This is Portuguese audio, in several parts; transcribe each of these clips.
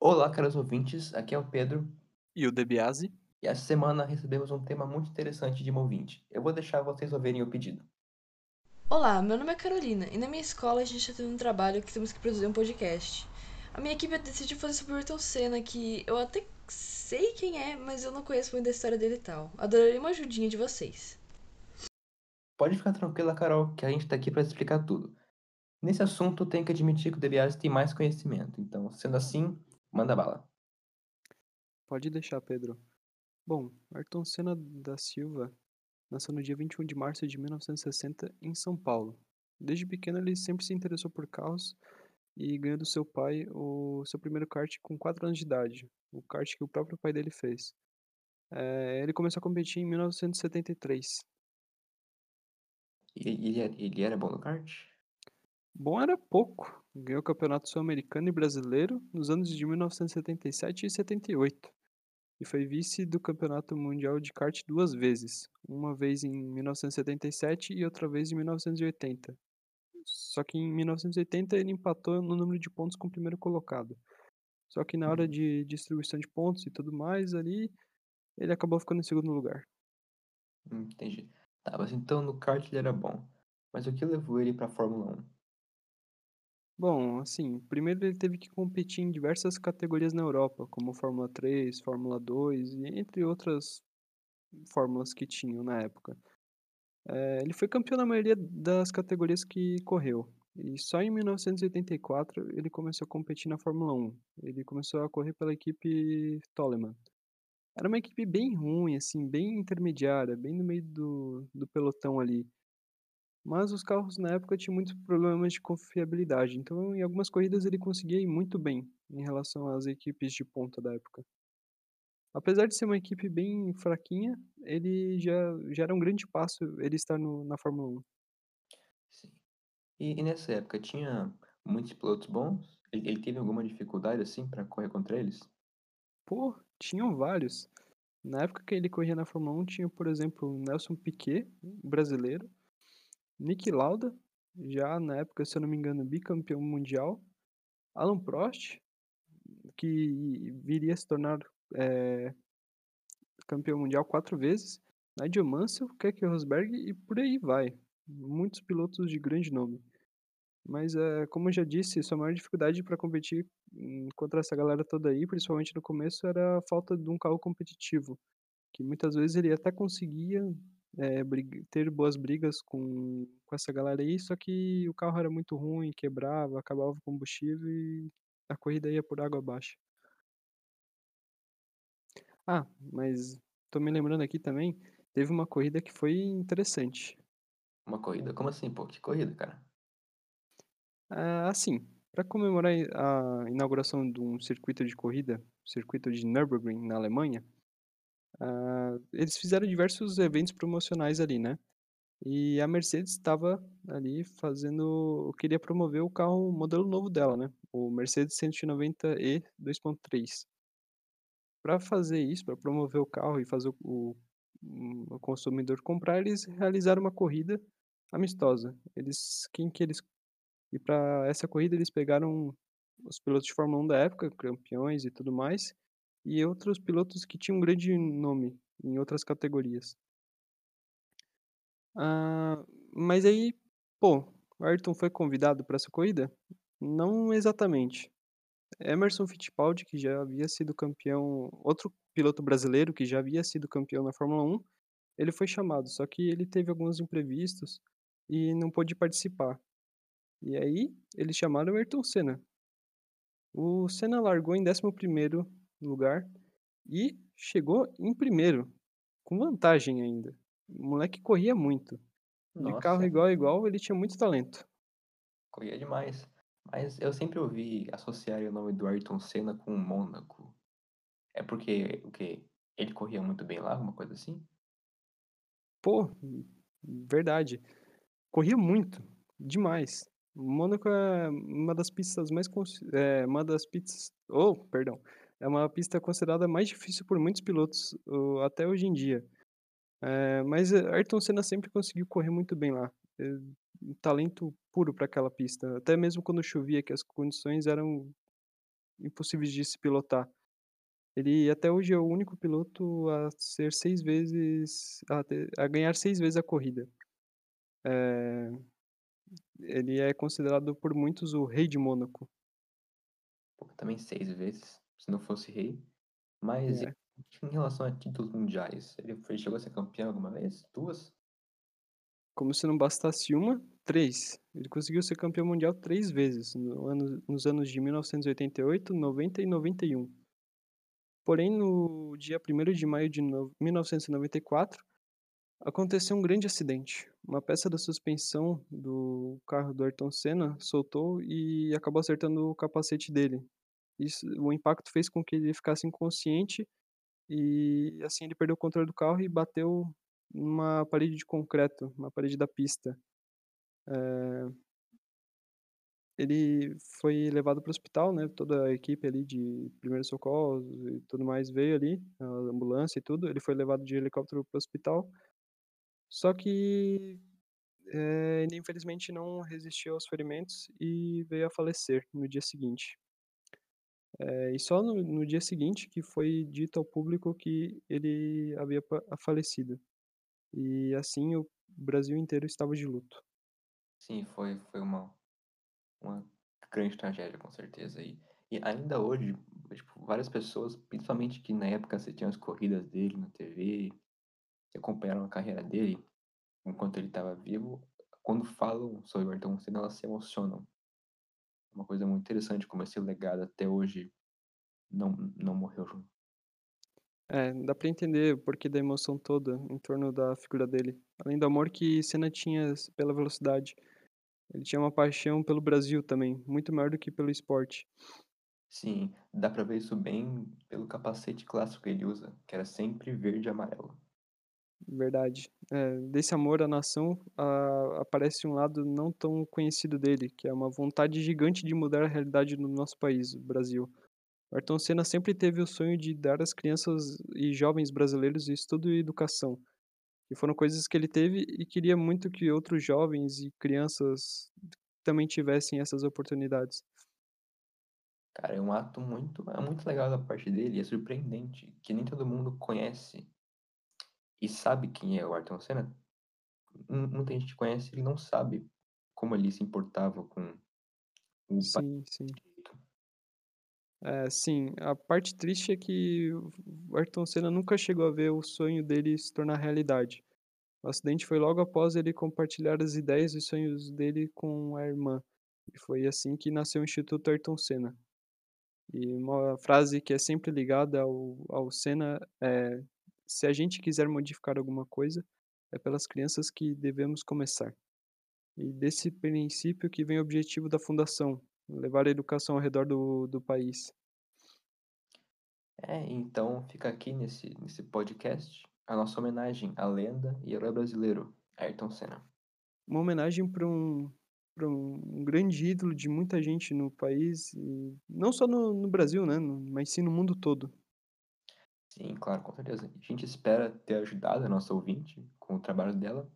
Olá, caros ouvintes, aqui é o Pedro E o DeBiase? e essa semana recebemos um tema muito interessante de um ouvinte. Eu vou deixar vocês ouvirem o pedido. Olá, meu nome é Carolina e na minha escola a gente está tendo um trabalho que temos que produzir um podcast. A minha equipe decidiu fazer sobre o Ayrton Senna, que eu até sei quem é, mas eu não conheço muito a história dele e tal. Adoraria uma ajudinha de vocês. Pode ficar tranquila, Carol, que a gente tá aqui para explicar tudo. Nesse assunto, tenho que admitir que o DeBiase tem mais conhecimento, então, sendo assim, manda bala. Pode deixar, Pedro. Bom, Ayrton Senna da Silva nasceu no dia 21 de março de 1960 em São Paulo. Desde pequeno ele sempre se interessou por carros e ganhou do seu pai o seu primeiro kart com 4 anos de idade, o kart que o próprio pai dele fez. Eh, ele começou a competir em 1973. E ele, era- ele era bom no kart? Bom era pouco, ganhou o campeonato sul-americano e brasileiro nos anos de 1977 e 78. E foi vice do Campeonato Mundial de Kart duas vezes, uma vez em 1977 e outra vez em 1980. Só que em 1980 ele empatou no número de pontos com o primeiro colocado. Só que na hora de distribuição de pontos e tudo mais ali, ele acabou ficando em segundo lugar. Hum, Entendi. Tá, mas então no kart ele era bom. Mas o que levou ele pra Fórmula 1? Bom, assim, primeiro ele teve que competir em diversas categorias na Europa, como Fórmula 3, Fórmula 2 e entre outras fórmulas que tinham na época. Eh, ele foi campeão na maioria das categorias que correu. E só em 1984 ele começou a competir na Fórmula 1. Ele começou a correr pela equipe Toleman. Era uma equipe bem ruim, assim, bem intermediária, bem no meio do, do pelotão ali. Mas os carros na época tinham muitos problemas de confiabilidade, então em algumas corridas ele conseguia ir muito bem em relação às equipes de ponta da época. Apesar de ser uma equipe bem fraquinha, ele já, já era um grande passo ele estar no, na Fórmula 1. Sim. E, e nessa época tinha muitos pilotos bons? Ele, ele teve alguma dificuldade assim pra correr contra eles? Pô, tinham vários. Na época que ele corria na Fórmula 1, tinha, por exemplo, o Nelson Piquet, brasileiro, Niki Lauda, já na época, se eu não me engano, bicampeão mundial, Alan Prost, que viria a se tornar eh, campeão mundial quatro vezes, Nigel Mansell, Keke Rosberg e por aí vai. Muitos pilotos de grande nome. Mas, eh, como eu já disse, sua maior dificuldade para competir hum, contra essa galera toda aí, principalmente no começo, era a falta de um carro competitivo. Que muitas vezes ele até conseguia brig- ter boas brigas com, com essa galera aí, só que o carro era muito ruim, quebrava, acabava o combustível e a corrida ia por água abaixo. Ah, mas tô me lembrando aqui também, teve uma corrida que foi interessante. Uma corrida? Como assim, pô? Que corrida, cara? Ah, assim, para comemorar a inauguração de um circuito de corrida, circuito de Nürburgring, na Alemanha, ah, eles fizeram diversos eventos promocionais ali, né? E a Mercedes estava ali fazendo, queria promover o carro, o modelo novo dela, né? O Mercedes 190e 2.3. Para fazer isso, para promover o carro e fazer o, o, o consumidor comprar, eles realizaram uma corrida amistosa. Eles, quem que eles e para essa corrida eles pegaram os pilotos de Fórmula 1 da época, campeões e tudo mais, e outros pilotos que tinham um grande nome em outras categorias. Ah, mas aí, pô, Ayrton foi convidado para essa corrida? Não exatamente. Emerson Fittipaldi, que já havia sido campeão, outro piloto brasileiro que já havia sido campeão na Fórmula 1, ele foi chamado, só que ele teve alguns imprevistos e não pôde participar. E aí, eles chamaram Ayrton Senna. O Senna largou em 11º lugar e chegou em primeiro, com vantagem ainda. O moleque corria muito. De carro Nossa, igual a igual, ele tinha muito talento. corria demais. Mas eu sempre ouvi associarem o nome do Ayrton Senna com o Mônaco. É porque o quê? Ele corria muito bem lá, alguma coisa assim? Pô, verdade. Corria muito, demais. Mônaco é uma das pistas mais é uma das pistas, oh, perdão, é uma pista considerada mais difícil por muitos pilotos uh, até hoje em dia. É, mas Ayrton Senna sempre conseguiu correr muito bem lá. É, um talento puro para aquela pista. Até mesmo quando chovia, que as condições eram impossíveis de se pilotar. Ele até hoje é o único piloto a ser seis vezes a ter a ganhar seis vezes a corrida. Eh, ele é considerado por muitos o rei de Mônaco. Pô, também seis vezes, se não fosse rei. Mas É. em relação a títulos mundiais, ele foi chegou a ser campeão alguma vez? Duas? Como se não bastasse uma, 3. Ele conseguiu ser campeão mundial 3 vezes, no ano nos anos de 1988, 90 e 91. Porém, no dia 1º de maio de no 1994, aconteceu um grande acidente. Uma peça da suspensão do carro do Ayrton Senna soltou e acabou acertando o capacete dele. Isso o impacto fez com que ele ficasse inconsciente e, assim, ele perdeu o controle do carro e bateu numa parede de concreto, uma parede da pista. Eh ele foi levado para o hospital, né, toda a equipe ali de primeiros socorros e tudo mais veio ali, a ambulância e tudo, ele foi levado de helicóptero para o hospital. Só que, eh, ele infelizmente não resistiu aos ferimentos e veio a falecer no dia seguinte. Eh, e só no no dia seguinte que foi dito ao público que ele havia falecido. E assim o Brasil inteiro estava de luto. Sim, foi foi uma uma grande tragédia, com certeza. E e ainda hoje, tipo, várias pessoas, principalmente que na época assistiam as corridas dele na TV, que acompanharam a carreira dele, enquanto ele estava vivo, quando falam sobre o Ayrton Senna, elas se emocionam. Uma coisa muito interessante como esse legado até hoje não não morreu junto. É, dá pra entender o porquê da emoção toda em torno da figura dele. Além do amor que Senna tinha pela velocidade, ele tinha uma paixão pelo Brasil também, muito maior do que pelo esporte. Sim, dá pra ver isso bem pelo capacete clássico que ele usa, que era sempre verde e amarelo. Verdade. É, desse amor à nação, a aparece um lado não tão conhecido dele, que é uma vontade gigante de mudar a realidade no nosso país, Brasil. Ayrton Senna sempre teve o sonho de dar às crianças e jovens brasileiros estudo e educação, e foram coisas que ele teve e queria muito que outros jovens e crianças também tivessem essas oportunidades. Cara, é um ato muito é muito legal da parte dele, é surpreendente que nem todo mundo conhece e sabe quem é o Ayrton Senna. Mu muita gente conhece e não sabe como ele se importava com o Sim, sim. É, sim, a parte triste é que o o Ayrton Senna nunca chegou a ver o sonho dele se tornar realidade. O acidente foi logo após ele compartilhar as ideias e sonhos dele com a irmã, e foi assim que nasceu o Instituto Ayrton Senna. E uma frase que é sempre ligada ao ao Senna é: "Se a gente quiser modificar alguma coisa, é pelas crianças que devemos começar". E desse princípio que vem o objetivo da fundação, levar a educação ao redor do do país. É, então fica aqui nesse nesse podcast a nossa homenagem à lenda e herói brasileiro, Ayrton Senna. Uma homenagem para um um grande ídolo de muita gente no país e não só no no Brasil, né, mas sim no mundo todo. Sim, claro, com certeza. A gente espera ter ajudado a nossa ouvinte com o trabalho dela.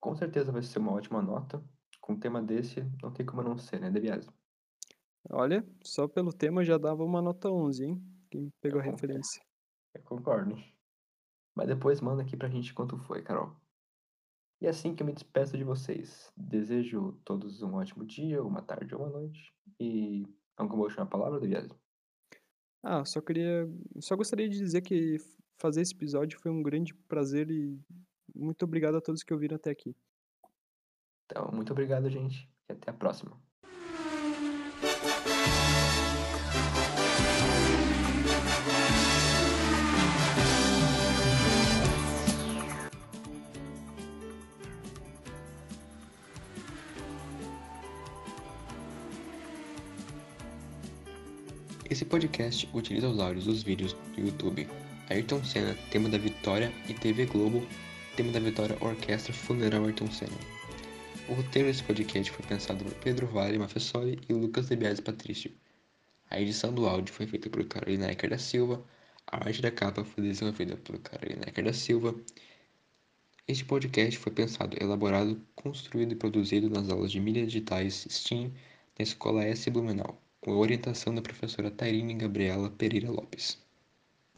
Com certeza vai ser uma ótima nota. Com um tema desse, não tem como não ser, né, De Biase? Olha, só pelo tema já dava uma nota 11, hein, quem Eu pegou a con referência. eu concordo. Mas depois manda aqui pra gente quanto foi, Carol. E é assim que eu me despeço de vocês. Desejo todos um ótimo dia, uma tarde ou uma noite. E alguma última palavra, De Biase? Ah, só queria só gostaria de dizer que fazer esse episódio foi um grande prazer e muito obrigado a todos que ouviram até aqui. Então, muito obrigado, gente, e até a próxima. Esse podcast utiliza os áudios dos vídeos do YouTube Ayrton Senna, tema da Vitória, e TV Globo, tema da Vitória Orquestra Funeral Ayrton Senna. O roteiro desse podcast foi pensado por Pedro Vale Mafessoli e Lucas De Biase Patrício. A edição do áudio foi feita por Carolina Ecker da Silva, a arte da capa foi desenvolvida por Carolina Ecker da Silva. Este podcast foi pensado, elaborado, construído e produzido nas aulas de mídias digitais STEAM da Escola S Blumenau, com a orientação da professora Tairine Gabriela Pereira Lopes.